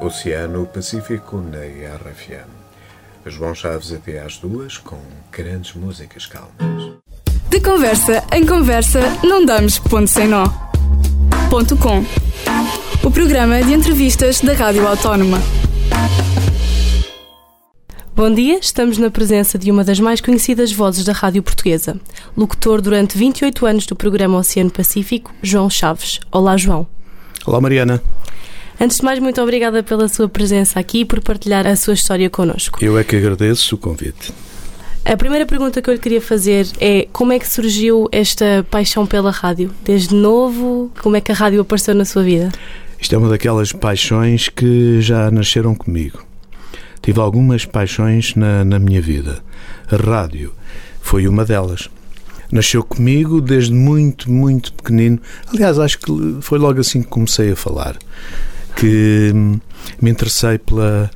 Oceano Pacífico na RFM. João Chaves até às duas com grandes músicas calmas. De conversa em conversa, não damos ponto sem nó. Ponto com. O programa de entrevistas da Rádio Autónoma. Bom dia, estamos na presença de uma das mais conhecidas vozes da rádio portuguesa. Locutor durante 28 anos do programa Oceano Pacífico, João Chaves. Olá, João. Olá, Mariana. Antes de mais, muito obrigada pela sua presença aqui e por partilhar a sua história connosco. Eu é que agradeço o convite. A primeira pergunta que eu lhe queria fazer é como é que surgiu esta paixão pela rádio? Desde novo, como é que a rádio apareceu na sua vida? Isto é uma daquelas paixões que já nasceram comigo. Tive algumas paixões na, na minha vida. A rádio foi uma delas. Nasceu comigo desde muito, muito pequenino. Aliás, acho que foi logo assim que comecei a falar que me interessei pela,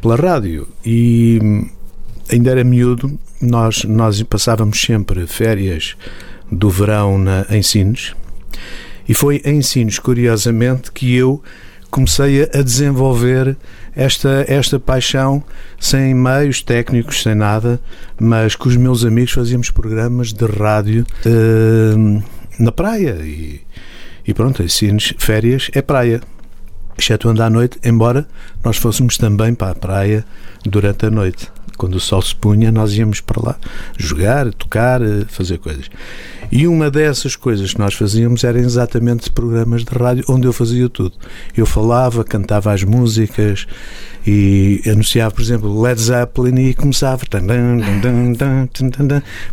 pela rádio. E ainda era miúdo, nós, nós passávamos sempre férias do verão na, em Sines. E foi em Sines, curiosamente, que eu comecei a desenvolver esta, esta paixão sem meios técnicos, sem nada, mas com os meus amigos fazíamos programas de rádio uh, na praia. E, e pronto, em Sines, férias é praia excetuando à noite, embora nós fôssemos também para a praia durante a noite. Quando o sol se punha, nós íamos para lá jogar, tocar, fazer coisas. E uma dessas coisas que nós fazíamos eram exatamente programas de rádio onde eu fazia tudo. Eu falava, cantava as músicas e anunciava, por exemplo, Led Zeppelin e começava.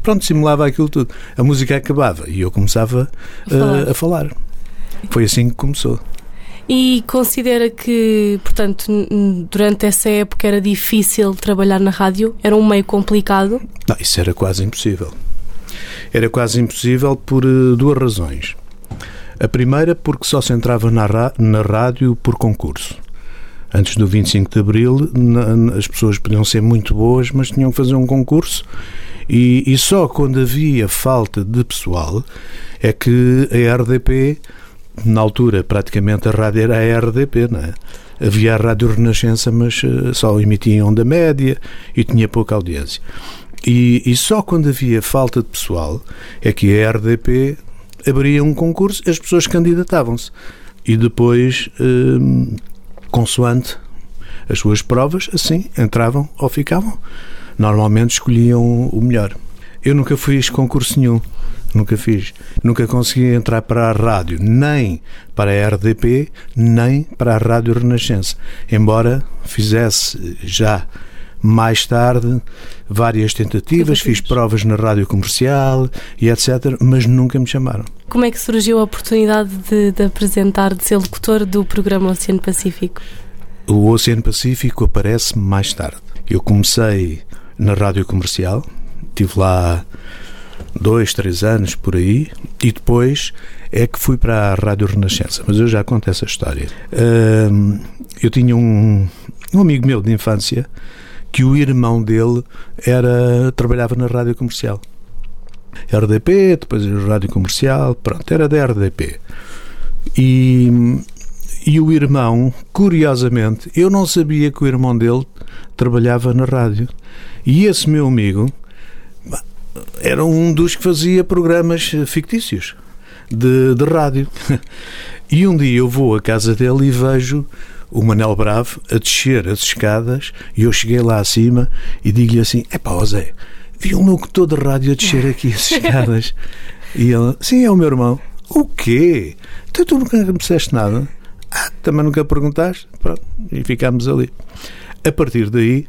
Pronto, simulava aquilo tudo. A música acabava e eu começava. Uh, a falar. Foi assim que começou. E considera que, portanto, durante essa época era difícil trabalhar na rádio? Era um meio complicado? Não, isso era quase impossível. Era quase impossível por uh, duas razões. A primeira, porque só se entrava na, na rádio por concurso. Antes do 25 de Abril, na, as pessoas podiam ser muito boas, mas tinham que fazer um concurso. E, e só quando havia falta de pessoal é que a RDP na altura, praticamente a rádio era a RDP, não é? Havia a Rádio Renascença, mas eh, só emitia em onda média e tinha pouca audiência. E, e, só quando havia falta de pessoal é que a RDP abria um concurso, as pessoas candidatavam-se. E depois, hum, consoante as suas provas, assim, entravam ou ficavam. Normalmente escolhiam o melhor. Eu nunca fiz concurso nenhum nunca fiz. Nunca consegui entrar para a rádio, nem para a RDP, nem para a Rádio Renascença. Embora fizesse já mais tarde várias tentativas, fiz provas na rádio comercial e etc., mas nunca me chamaram. Como é que surgiu a oportunidade de, de apresentar, de ser locutor do programa Oceano Pacífico? O Oceano Pacífico aparece mais tarde. Eu comecei na rádio comercial, estive lá dois, três anos por aí, e depois é que fui para a Rádio Renascença. Mas eu já conto essa história. eu tinha um, um amigo meu de infância que o irmão dele era trabalhava na rádio comercial. RDP, depois rádio comercial, pronto, era da RDP. E, e o irmão, curiosamente, eu não sabia que o irmão dele trabalhava na rádio. E esse meu amigo era um dos que fazia programas fictícios de, de rádio. E um dia eu vou à casa dele e vejo o Manel Bravo a descer as escadas e eu cheguei lá acima e digo-lhe assim: é pá, Zé, vi um locutor de rádio a descer aqui as escadas. E ele: sim, é o meu irmão. O quê? Então tu nunca me disseste nada? Ah, também nunca perguntaste? Pronto, e ficámos ali. A partir daí,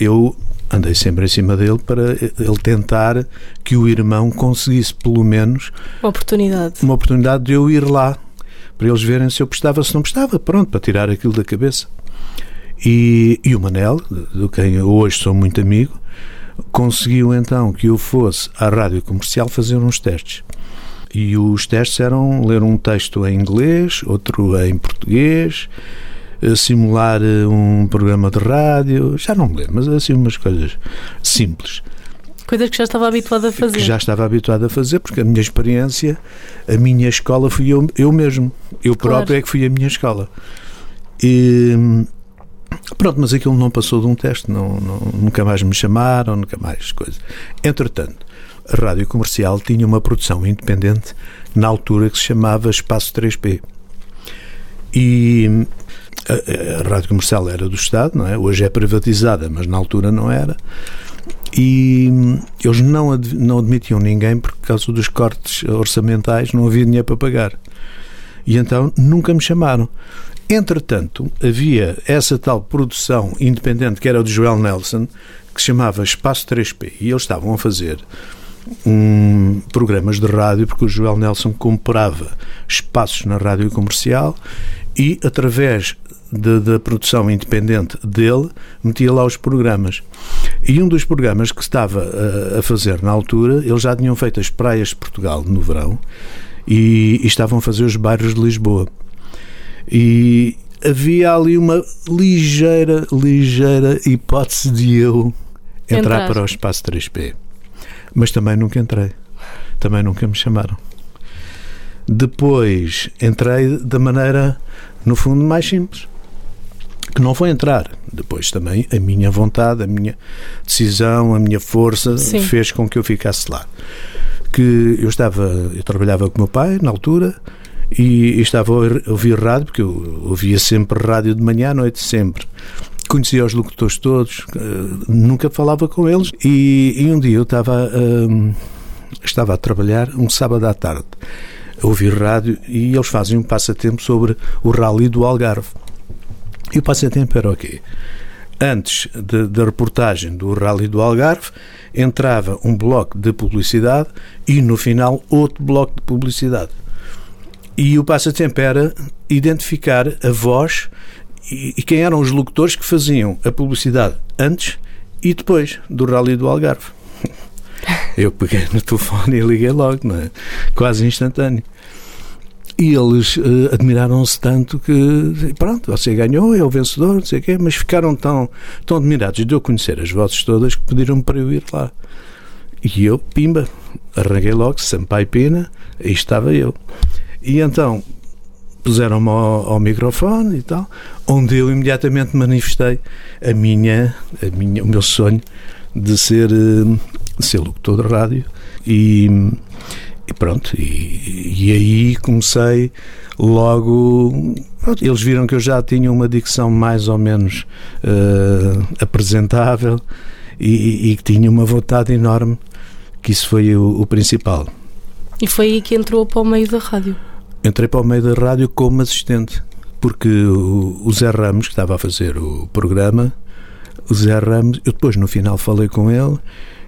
eu andei sempre em cima dele para ele tentar que o irmão conseguisse pelo menos uma oportunidade. Uma oportunidade de eu ir lá para eles verem se eu prestava, se não prestava, pronto, para tirar aquilo da cabeça. E, e o Manel, do quem eu hoje sou muito amigo, conseguiu então que eu fosse à rádio comercial fazer uns testes. E os testes eram ler um texto em inglês, outro em português, simular eh, um programa de rádio, já não me lembro, mas assim umas coisas simples. Coisas que já estava habituado a fazer. Que já estava habituado a fazer, porque a minha experiência, a minha escola fui eu, eu mesmo. Eu claro. próprio é que fui a minha escola. E, Pronto, mas aquilo não passou de um teste, não, não, nunca mais me chamaram, nunca mais coisas. Entretanto, a rádio comercial tinha uma produção independente na altura que se chamava Espaço 3P. E a, a rádio comercial era do Estado, não é? Hoje é privatizada, mas na altura não era. E eles não, ad, não admitiam ninguém por causa dos cortes orçamentais, não havia dinheiro para pagar. E então nunca me chamaram. Entretanto, havia essa tal produção independente que era do Joel Nelson, que se chamava Espaço 3P, e eles estavam a fazer um, programas de rádio, porque o Joel Nelson comprava espaços na rádio comercial e, através da produção independente dele, metia lá os programas. E um dos programas que estava a, a, fazer na altura, eles já tinham feito as praias de Portugal no verão e, e estavam a fazer os bairros de Lisboa. E havia ali uma ligeira, ligeira hipótese de eu entrar, entrar. para o espaço 3P. Mas também nunca entrei. Também nunca me chamaram. Depois entrei da maneira, no fundo, mais simples. Que não foi entrar. Depois também a minha vontade, a minha decisão, a minha força Sim. fez com que eu ficasse lá. Que eu estava, eu trabalhava com o meu pai na altura e, e estava a ouvir rádio, porque eu ouvia sempre rádio de manhã à noite, sempre conhecia os locutores todos, uh, nunca falava com eles. E, e um dia eu estava, uh, estava a trabalhar, um sábado à tarde, a ouvir rádio, e eles fazem um passatempo sobre o rally do Algarve. E o passatempo era o quê? Antes da reportagem do Rally do Algarve, entrava um bloco de publicidade e no final outro bloco de publicidade. E o passatempo era identificar a voz e, e quem eram os locutores que faziam a publicidade antes e depois do Rally do Algarve. Eu peguei no telefone e liguei logo, é? quase instantâneo. E eles uh, admiraram-se tanto que, pronto, você ganhou, é o vencedor, não sei o quê, mas ficaram tão, tão admirados de eu conhecer as vozes todas que pediram-me para eu ir lá. E eu, pimba, arranquei logo, Sampaio Pina, aí estava eu. E então, puseram-me ao, ao, microfone e tal, onde eu imediatamente manifestei a minha, a minha, o meu sonho de ser, de eh, ser locutor de rádio e, e pronto, e, e, aí comecei logo. Eles viram que eu já tinha uma dicção mais ou menos uh, apresentável e, que tinha uma vontade enorme, que isso foi o, o principal. E foi aí que entrou para o meio da rádio? Entrei para o meio da rádio como assistente, porque o, Zé Ramos, que estava a fazer o programa, o Zé Ramos, eu depois no final falei com ele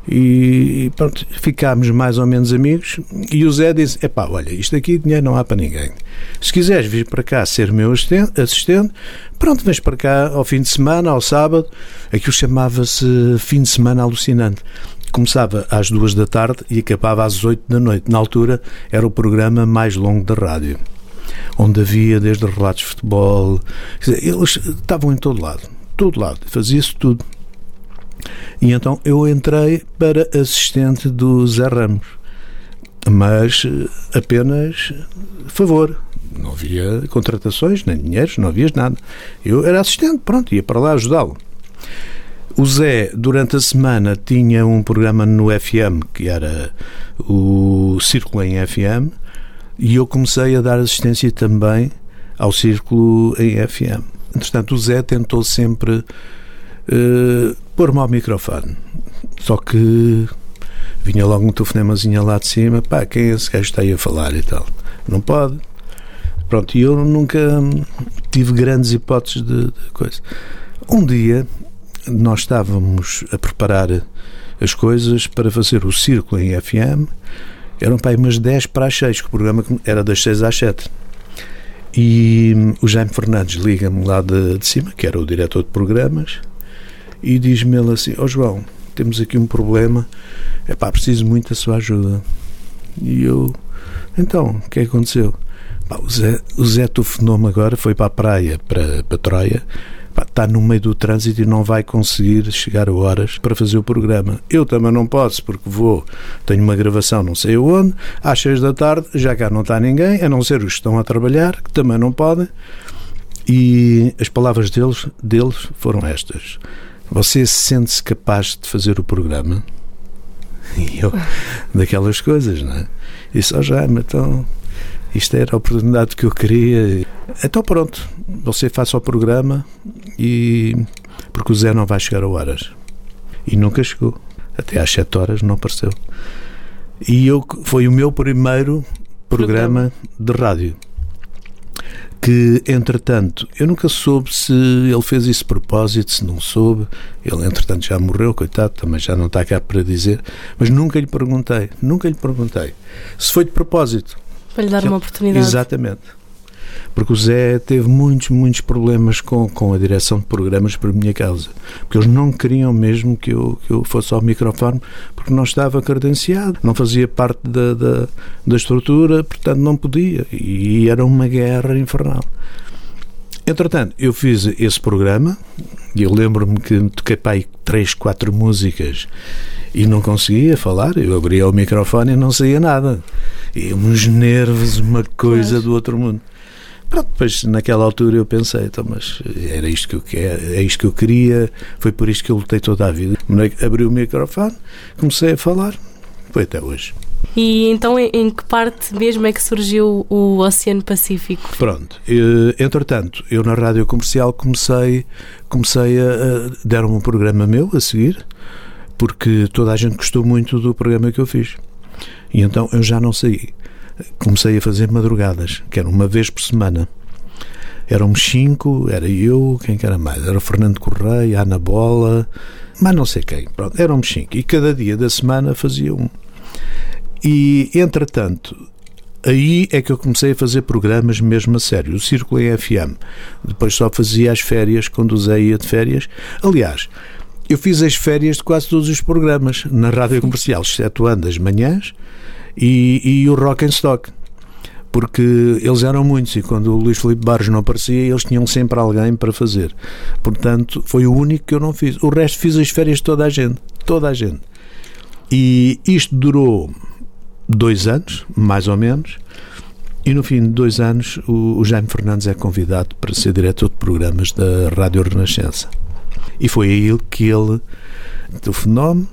e pronto, ficámos mais ou menos amigos e o Zé disse, epá, olha, isto aqui dinheiro não há para ninguém. Se quiseres vir para cá ser meu assistente, pronto, vens para cá ao fim de semana, ao sábado, aquilo chamava-se fim de semana alucinante começava às duas da tarde e acabava às oito da noite. Na altura era o programa mais longo da rádio, onde havia desde relatos de futebol. Eles estavam em todo lado, todo lado, fazia-se tudo. E então eu entrei para assistente do Zé Ramos, mas eh, apenas favor. Não havia contratações, nem dinheiros, não havia nada. Eu era assistente, pronto, ia para lá ajudá-lo. O Zé, durante a semana, tinha um programa no FM, que era o Círculo em FM, e eu comecei a dar assistência também ao Círculo em FM. Entretanto, o Zé tentou sempre uh, pôr-me ao microfone. Só que vinha logo um telefonemazinho lá de cima, pá, quem é esse gajo está aí a falar e tal? Não pode. Pronto, e eu nunca tive grandes hipóteses de, de coisa. Um dia nós estávamos a preparar as coisas para fazer o círculo em FM. Eram para aí umas 10 para as 6, que o programa era das 6 às 7. E o Jaime Fernandes liga-me lá de, de, cima, que era o diretor de programas, e diz-me ele assim: Ó oh, João, temos aqui um problema, é pá, preciso muito da sua ajuda. E eu, então, o que é aconteceu? Pá, o Zé, o Zé telefonou-me agora, foi para a praia, para, para Troia, está no meio do trânsito e não vai conseguir chegar a horas para fazer o programa. Eu também não posso, porque vou, tenho uma gravação não sei onde, às seis da tarde já cá não está ninguém, a não ser os que estão a trabalhar, que também não podem. E as palavras deles, deles foram estas: Você sente-se capaz de fazer o programa? E eu, daquelas coisas, não é? Disse, oh Jaime, então isto era a oportunidade que eu queria. Então pronto, você faça o programa e. porque o Zé não vai chegar a horas. E nunca chegou. Até às 7 horas não apareceu. E eu, foi o meu primeiro programa de rádio. Que, entretanto, eu nunca soube se ele fez isso de propósito, se não soube. Ele, entretanto, já morreu, coitado, também já não está cá para dizer. Mas nunca lhe perguntei, nunca lhe perguntei se foi de propósito. Para lhe dar uma oportunidade. Exatamente porque o Zé teve muitos, muitos problemas com, com a direção de programas por minha causa. Porque eles não queriam mesmo que eu, que eu fosse ao microfone, porque não estava credenciado, não fazia parte da, da, da estrutura, portanto não podia. E era uma guerra infernal. Entretanto, eu fiz esse programa e eu lembro-me que toquei para aí três, quatro músicas e não conseguia falar. Eu abria o microfone e não saía nada. E uns nervos, uma coisa do outro mundo. Pronto, depois naquela altura eu pensei, então, mas era isto que eu quero, é isto que eu queria, foi por isto que eu lutei toda a vida. Abri o microfone, comecei a falar, foi até hoje. E então em que parte mesmo é que surgiu o Oceano Pacífico? Pronto, entretanto, eu na rádio comercial comecei, comecei a, a deram um programa meu a seguir, porque toda a gente gostou muito do programa que eu fiz. E então eu já não saí comecei a fazer madrugadas, que era uma vez por semana. Éramos cinco, era eu, quem que era mais? Era o Fernando Correia, a Ana Bola, mas não sei quem. Pronto, éramos cinco. E cada dia da semana fazia um. E, entretanto, aí é que eu comecei a fazer programas mesmo a sério. O Círculo em FM. Depois só fazia as férias, Zé ia de férias. Aliás, eu fiz as férias de quase todos os programas na rádio comercial, excetuando as manhãs e, e o Rock and Stock porque eles eram muitos e quando o Luís Filipe Barros não aparecia, eles tinham sempre alguém para fazer. Portanto, foi o único que eu não fiz. O resto fiz as férias de toda a gente. Toda a gente. E isto durou dois anos, mais ou menos, e no fim de dois anos o, o Jaime Fernandes é convidado para ser diretor de programas da Rádio Renascença. E foi aí que ele telefonou-me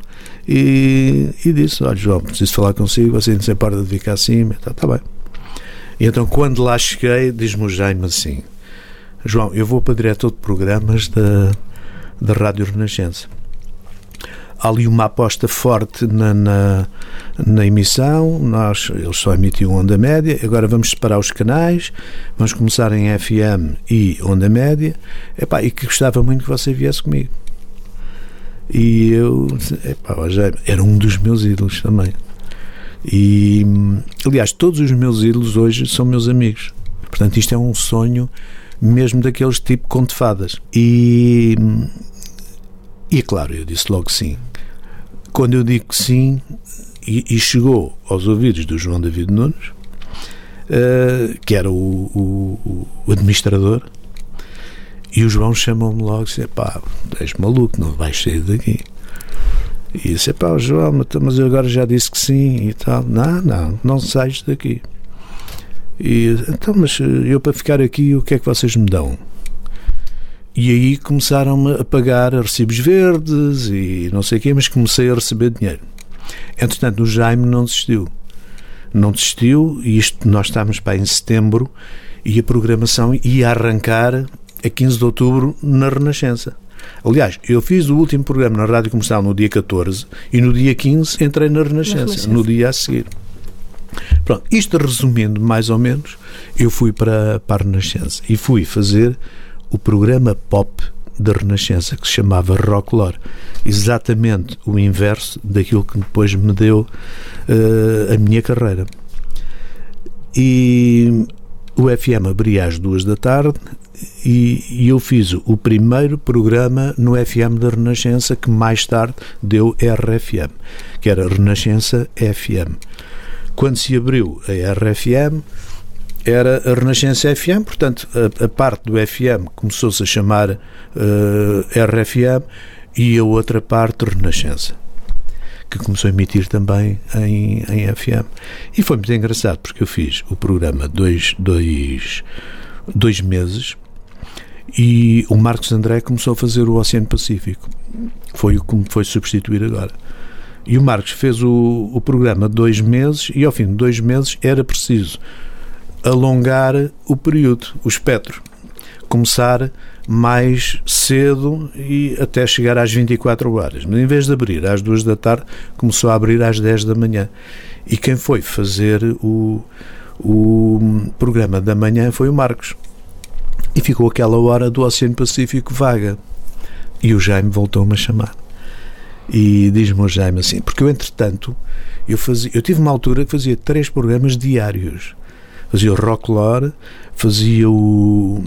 e, e disse: Olha, João, preciso falar consigo, você não se importa de cá acima. Está tá bem. E então, quando lá cheguei, diz-me o Jaime assim: João, eu vou para diretor de programas da, da Rádio Renascença. Há ali uma aposta forte na, na, na, emissão, nós, eles só emitiam onda média, agora vamos separar os canais, vamos começar em FM e onda média, Epá, e que gostava muito que você viesse comigo. E eu, epá, era um dos meus ídolos também. E, aliás, todos os meus ídolos hoje são meus amigos. Portanto, isto é um sonho mesmo daqueles tipo conto fadas. E, e claro, eu disse logo sim. Quando eu digo sim, e, e chegou aos ouvidos do João David Nunes, uh, que era o, o, o administrador, e o João chamou-me logo e disse: pá, és maluco, não vais sair daqui. E disse: pá, João, mas eu agora já disse que sim e tal. Não, não, não sais daqui. E então, mas eu para ficar aqui, o que é que vocês me dão? E aí começaram a pagar recibos verdes e não sei o quê, mas comecei a receber dinheiro. Entretanto, o Jaime não desistiu. Não desistiu, e isto nós estávamos para em setembro, e a programação ia arrancar a 15 de outubro na Renascença. Aliás, eu fiz o último programa na Rádio Comercial no dia 14 e no dia 15 entrei na Renascença, na Renascença. no dia a seguir. Pronto, isto resumindo mais ou menos, eu fui para, para a Renascença e fui fazer o programa pop da Renascença que se chamava Rocklore. Exatamente o inverso daquilo que depois me deu uh, a minha carreira. E o FM abria às duas da tarde e, e, eu fiz o primeiro programa no FM da Renascença que mais tarde deu RFM, que era Renascença FM. Quando se abriu a RFM, era a Renascença FM, portanto, a, a parte do FM começou-se a chamar uh, eh, RFM e a outra parte Renascença que começou a emitir também em, em FM. E foi muito engraçado, porque eu fiz o programa dois, dois, dois meses e o Marcos André começou a fazer o Oceano Pacífico. Foi o que me foi substituir agora. E o Marcos fez o, o programa dois meses e ao fim de dois meses era preciso alongar o período, o espectro. Começar mais cedo e até chegar às 24 horas. Mas em vez de abrir às 2 da tarde, começou a abrir às 10 da manhã. E quem foi fazer o, o programa da manhã foi o Marcos. E ficou aquela hora do Oceano Pacífico vaga. E o Jaime voltou-me a chamar. E diz-me o Jaime assim, porque eu, entretanto, eu, fazia, eu tive uma altura que fazia três programas diários. Fazia o Rocklore, fazia o,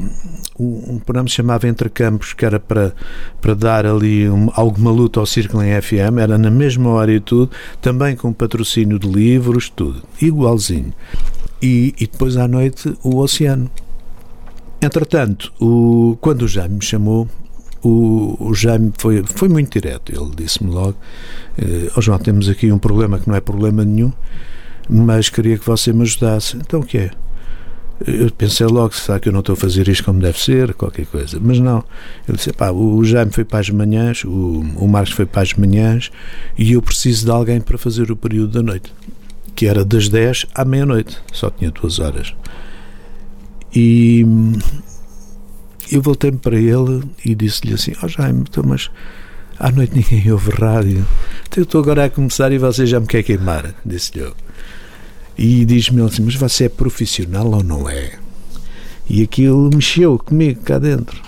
o, um programa que se chamava Entre Campos, que era para, para dar ali um, alguma luta ao Círculo em FM, era na mesma hora e tudo, também com patrocínio de livros, tudo, igualzinho. E, e depois à noite o Oceano. Entretanto, o, quando o Jaime me chamou, o, o Jaime foi, foi muito direto. Ele disse-me logo: eh, oh João, temos aqui um problema que não é problema nenhum, mas queria que você me ajudasse. Então o que é? Eu pensei logo, será que eu não estou a fazer isto como deve ser, qualquer coisa. Mas não. Ele disse, pá, o Jaime foi para as manhãs, o, o Marcos foi para as manhãs e eu preciso de alguém para fazer o período da noite, que era das 10 à meia-noite, só tinha duas horas. E eu voltei-me para ele e disse-lhe assim: Ó oh, Jaime, então, mas à noite ninguém ouve rádio. Então, eu estou agora a começar e você já me quer queimar, disse-lhe eu. E diz-me ele assim: Mas você é profissional ou não é? E aquilo mexeu comigo cá dentro.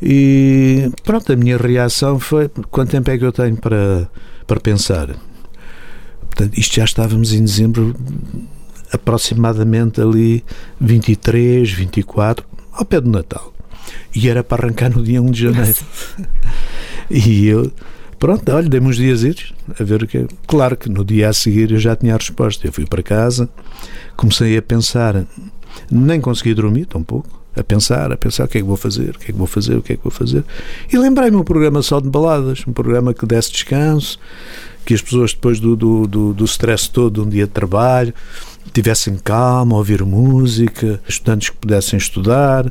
E pronto, a minha reação foi: quanto tempo é que eu tenho para, para pensar? Portanto, isto já estávamos em dezembro, aproximadamente ali 23, 24, ao pé do Natal. E era para arrancar no dia 1 de janeiro. e eu, pronto, olha, dei-me uns dias a ver o que é. Claro que no dia a seguir eu já tinha a resposta. Eu fui para casa, comecei a pensar, nem consegui dormir, tão pouco a pensar, a pensar o que é que vou fazer, o que é que vou fazer, o que é que vou fazer. E lembrei-me um programa só de baladas, um programa que desse descanso, que as pessoas depois do, do, do, do stress todo um dia de trabalho tivessem calma, ouvir música, estudantes que pudessem estudar.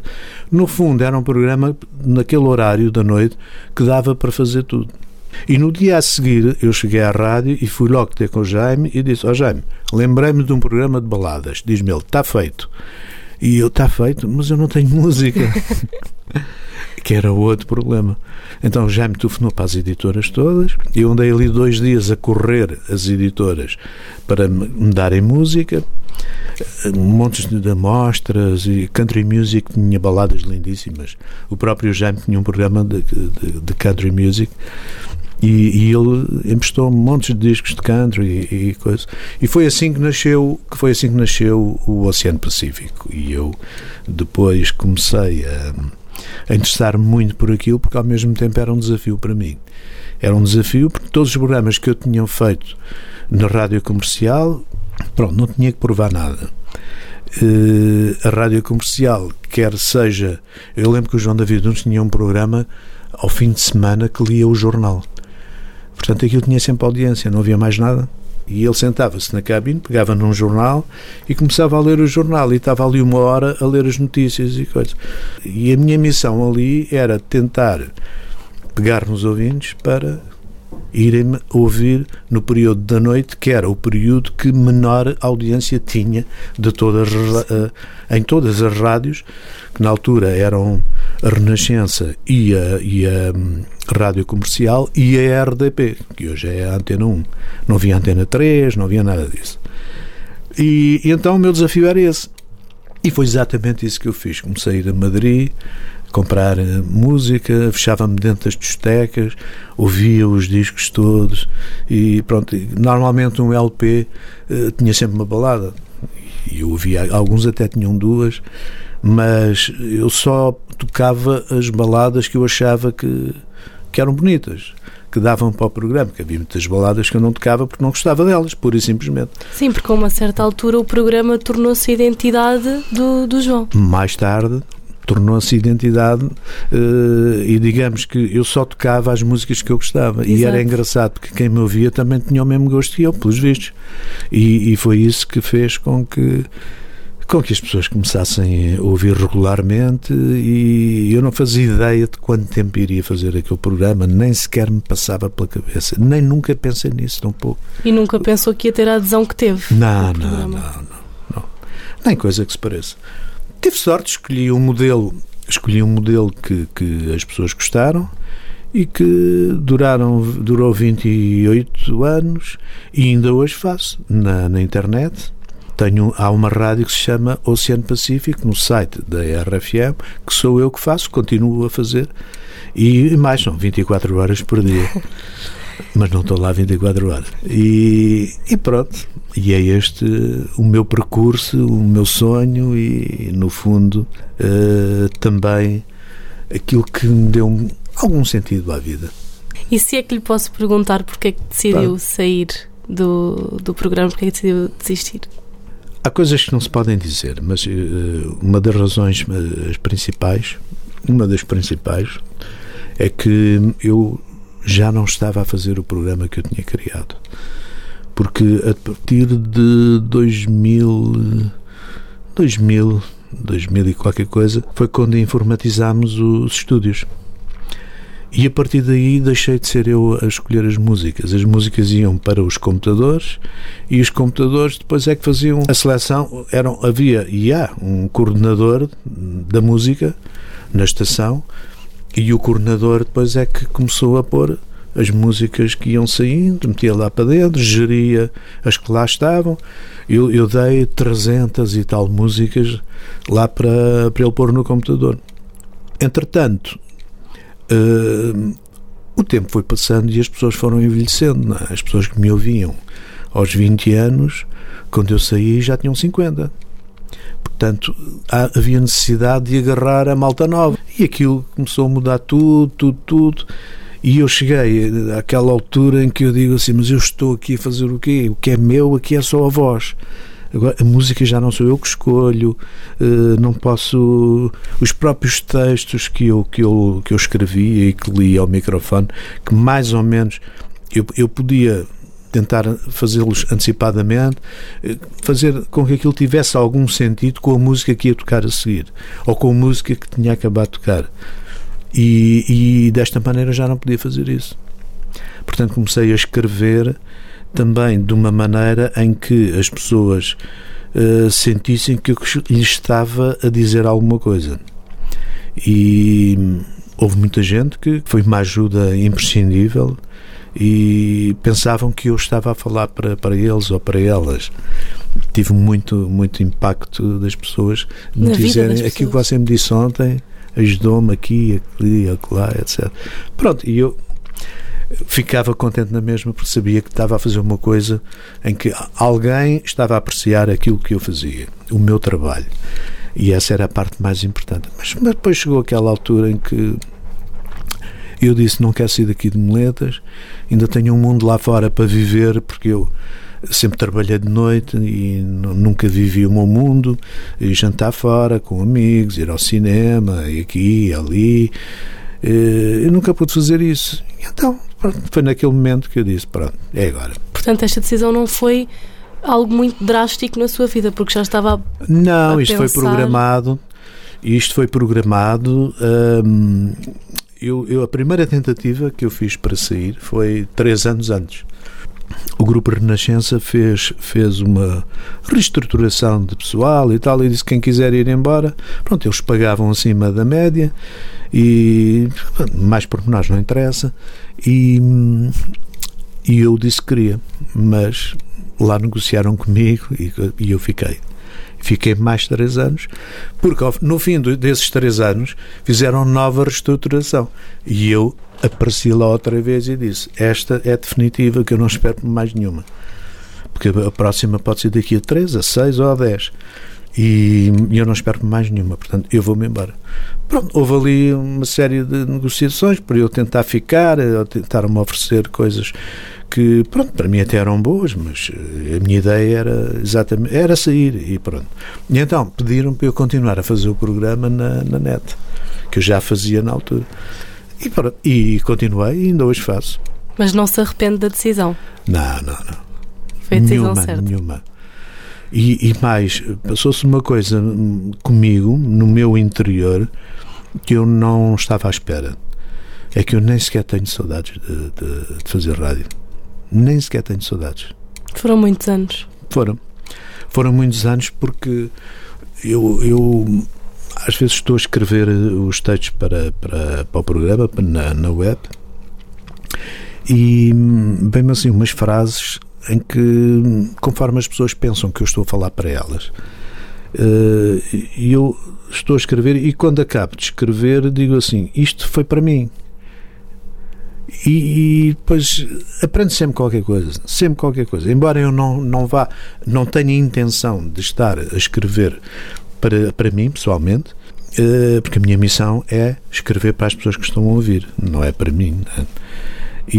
No fundo, era um programa naquele horário da noite que dava para fazer tudo. E no dia a seguir eu cheguei à rádio e fui logo ter com o Jaime e disse: Ó oh, Jaime, lembrei-me de um programa de baladas. Diz-me ele: está feito. E eu: está feito, mas eu não tenho música. que era outro problema. Então já me telefonou para as editoras todas. Eu andei ali dois dias a correr as editoras para me darem música, um monte de amostras e country music tinha baladas lindíssimas. O próprio Jaime tinha um programa de, de, de country music. E, e, ele emprestou montes de discos de country e, e. E foi assim que nasceu, que foi assim que nasceu o Oceano Pacífico. E eu depois comecei a a interessar-me muito por aquilo, porque ao mesmo tempo era um desafio para mim. Era um desafio porque todos os programas que eu tinha feito na rádio comercial, pronto, não tinha que provar nada. Uh, a rádio comercial, quer seja. Eu lembro que o João David Nunes tinha um programa ao fim de semana que lia o jornal. Portanto, aquilo tinha sempre audiência, não havia mais nada. E ele sentava-se na cabine, pegava num jornal e começava a ler o jornal. E estava ali uma hora a ler as notícias e coisas. E a minha missão ali era tentar pegar nos ouvintes para irem ouvir no período da noite, que era o período que menor audiência tinha de todas, eh, em todas as rádios, que na altura eram a Renascença e a, e a hum, Rádio Comercial e a RDP, que hoje é a Antena 1. Não havia Antena 3, não havia nada disso. E, e então o meu desafio era esse. E foi exatamente isso que eu fiz. Comecei a ir a Madrid, comprar eh, música, fechava-me dentro das discotecas, ouvia os discos todos e pronto. Normalmente um LP uh, eh, tinha sempre uma balada e eu ouvia, alguns até tinham duas, mas eu só tocava as baladas que eu achava que, que eram bonitas que davam para o programa, que havia muitas baladas que eu não tocava porque não gostava delas, pura e simplesmente. Sim, porque a uma certa altura o programa tornou-se a identidade do, do João. Mais tarde, tornou-se identidade uh, e digamos que eu só tocava as músicas que eu gostava Exato. e era engraçado porque quem me ouvia também tinha o mesmo gosto que eu, pelos vistos e, e foi isso que fez com que com que as pessoas começassem a ouvir regularmente e eu não fazia ideia de quanto tempo iria fazer aquele programa, nem sequer me passava pela cabeça, nem nunca pensei nisso tão pouco. E nunca pensou que ia ter a adesão que teve? Não, não, não, não, nem coisa que se pareça. Tive sorte, escolhi um modelo, escolhi um modelo que, que as pessoas gostaram e que duraram, durou 28 anos e ainda hoje faço na, na internet tenho, há uma rádio que se chama Oceano Pacífico no site da RFM, que sou eu que faço, continuo a fazer, e mais são 24 horas por dia. Mas não estou lá 24 horas. E, e pronto. E é este o meu percurso, o meu sonho e, no fundo, uh, também aquilo que me deu algum sentido à vida. E se é que lhe posso perguntar porque é que decidiu sair do, do programa, porque é que decidiu desistir? Há coisas que não se podem dizer, mas uh, uma das razões as principais, uma das principais, é que eu já não estava a fazer o programa que eu tinha criado. Porque a partir de 2000, 2000, 2000 e qualquer coisa, foi quando informatizámos os estúdios. E a partir daí deixei de ser eu a escolher as músicas. As músicas iam para os computadores e os computadores depois é que faziam a seleção. Eram, havia e há um coordenador da música na estação e o coordenador depois é que começou a pôr as músicas que iam saindo, metia lá para dentro, geria as que lá estavam. Eu, eu dei 300 e tal músicas lá para, para ele pôr no computador. Entretanto, Uh, o tempo foi passando e as pessoas foram envelhecendo. É? As pessoas que me ouviam aos 20 anos, quando eu saí, já tinham 50. Portanto, havia necessidade de agarrar a malta nova. E aquilo começou a mudar tudo, tudo, tudo. E eu cheguei àquela altura em que eu digo assim: Mas eu estou aqui a fazer o quê? O que é meu aqui é só a voz. Agora, a música já não sou eu que escolho, eh, não posso. Os próprios textos que eu, que eu, que eu escrevi e que li ao microfone, que mais ou menos eu, eu podia tentar fazê-los antecipadamente, eh, fazer com que aquilo tivesse algum sentido com a música que ia tocar a seguir, ou com a música que tinha acabado de tocar. E, e desta maneira já não podia fazer isso. Portanto, comecei a escrever também de uma maneira em que as pessoas uh, sentissem que eu lhes estava a dizer alguma coisa. E houve muita gente que foi uma ajuda imprescindível e pensavam que eu estava a falar para, para eles ou para elas. Tive muito, muito impacto das pessoas me dizerem aquilo que você me disse ontem ajudou-me aqui, aqui, acolá, etc. Pronto, e eu ficava contente na mesma porque sabia que estava a fazer uma coisa em que alguém estava a apreciar aquilo que eu fazia, o meu trabalho. E essa era a parte mais importante. Mas, mas depois chegou aquela altura em que eu disse: não quero sair daqui de moletas, ainda tenho um mundo lá fora para viver, porque eu sempre trabalhei de noite e nunca vivi o meu mundo, e jantar fora com amigos, ir ao cinema, e aqui e ali. Eh, eu nunca pude fazer isso. Então, pronto, foi naquele momento que eu disse: pronto, é agora. Portanto, esta decisão não foi algo muito drástico na sua vida, porque já estava. A, não, a isto pensar... foi programado. Isto foi programado. Hum, eu, eu, a primeira tentativa que eu fiz para sair foi três anos antes. O Grupo Renascença fez, fez uma reestruturação de pessoal e tal, e disse que quem quiser ir embora, pronto, eles pagavam acima da média e mais pormenores não interessa. E, e eu disse que queria, mas lá negociaram comigo e, e eu fiquei. Fiquei mais três anos, porque no fim desses três anos fizeram nova reestruturação. E eu apareci lá outra vez e disse: Esta é definitiva, que eu não espero mais nenhuma. Porque a próxima pode ser daqui a três, a seis ou a dez. E eu não espero mais nenhuma, portanto, eu vou-me embora. Pronto, houve ali uma série de negociações para eu tentar ficar, tentar me oferecer coisas que, pronto, para mim até eram boas, mas eh, a minha ideia era exatamente, era sair e pronto. E então pediram para eu continuar a fazer o programa na, na net, que eu já fazia na altura. E, pronto, e continuei e ainda hoje faço. Mas não se arrepende da decisão? Não, não, não. Foi a decisão nenhuma, certa? Nenhuma. E, e mais, passou-se uma coisa comigo, no meu interior, que eu não estava à espera. É que eu nem sequer tenho saudades de, de, de fazer rádio. Nem sequer tenho saudades. Foram muitos anos. Foram. Foram muitos anos porque eu, eu às vezes estou a escrever os textos para, para, para o programa, na, na web, e bem assim, umas frases em que, conforme as pessoas pensam que eu estou a falar para elas, eh, e eu estou a escrever, e quando acabo de escrever, digo assim: Isto foi para mim. E, e depois aprendo sempre qualquer coisa, sempre qualquer coisa. Embora eu não, não vá, não tenha intenção de estar a escrever para, para mim, pessoalmente, uh, porque a minha missão é escrever para as pessoas que estão a ouvir, não é para mim. Né? E,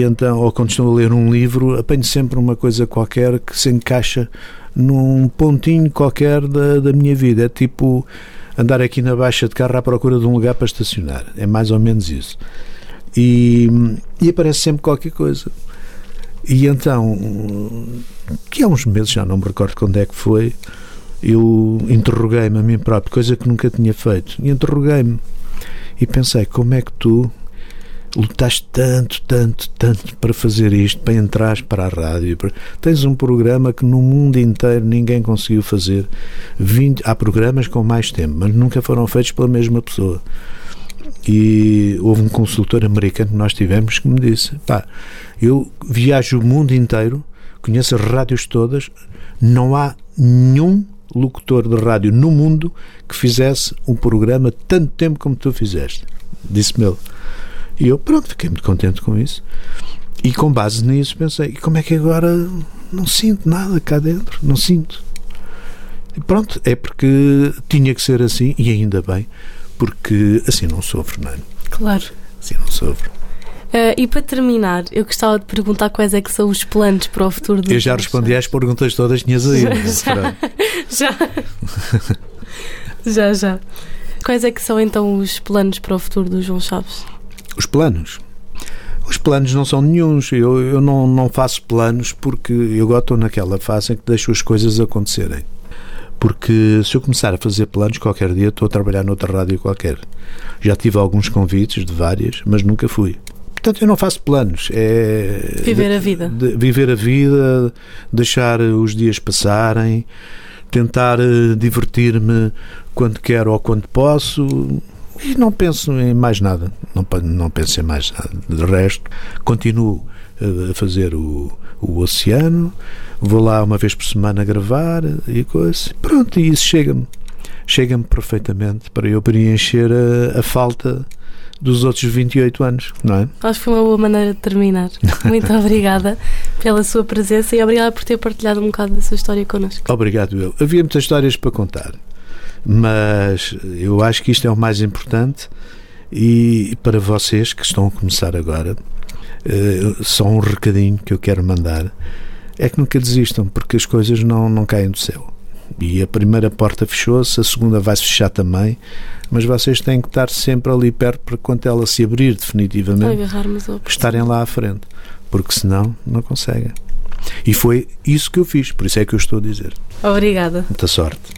e, então, ou quando estou a ler um livro, apanho sempre uma coisa qualquer que se encaixa num pontinho qualquer da, da minha vida. É tipo andar aqui na baixa de carro à procura de um lugar para estacionar. É mais ou menos isso. E, e aparece sempre qualquer coisa. E então, que há uns meses, já não me recordo quando é que foi, eu interroguei-me a mim próprio, coisa que nunca tinha feito. E interroguei-me e pensei: como é que tu lutaste tanto, tanto, tanto para fazer isto, para entrar para a rádio. Tens um programa que no mundo inteiro ninguém conseguiu fazer. 20, há programas com mais tempo, mas nunca foram feitos pela mesma pessoa. E houve um consultor americano que nós tivemos que me disse: pá, eu viajo o mundo inteiro, conheço as rádios todas, não há nenhum locutor de rádio no mundo que fizesse um programa tanto tempo como tu fizeste. Disse-me ele. E eu, pronto, fiquei muito contente com isso. E com base nisso pensei: como é que agora não sinto nada cá dentro? Não sinto. E pronto, é porque tinha que ser assim, e ainda bem, porque assim não sofro, não é? Claro. Assim não sofro. Uh, e para terminar, eu gostava de perguntar quais é que são os planos para o futuro do Eu já respondi às perguntas todas que tinhas aí. Já. Já. já, já. Quais é que são então os planos para o futuro do João Chaves? Os planos? Os planos não são nenhums. Eu, eu não, não faço planos porque eu agora estou naquela fase em que deixo as coisas acontecerem. Porque se eu começar a fazer planos, qualquer dia estou a trabalhar noutra rádio qualquer. Já tive alguns convites de várias, mas nunca fui. Portanto, eu não faço planos. É viver a vida. De, de, viver a vida, deixar os dias passarem, tentar uh, divertir-me quando quero ou quando posso. E não penso em mais nada. Não, não penso em mais nada. De resto, continuo uh, a fazer o, o oceano, vou lá uma vez por semana gravar e coisa. Pronto, e isso chega-me. Chega-me perfeitamente para eu preencher a, a falta dos outros 28 anos, não é? Acho que foi uma boa maneira de terminar. Muito obrigada pela sua presença e obrigada por ter partilhado um bocado da sua história connosco. Obrigado, eu. Havia muitas histórias para contar, mas eu acho que isto é o mais importante e para vocês que estão a começar agora, eh, só um recadinho que eu quero mandar é que nunca desistam, porque as coisas não, não caem do céu. E a primeira porta fechou-se, a segunda vai-se fechar também, mas vocês têm que estar sempre ali perto para quando ela se abrir definitivamente, estarem lá à frente, porque senão não conseguem. E foi isso que eu fiz, por isso é que eu estou a dizer. Obrigada. Muita sorte.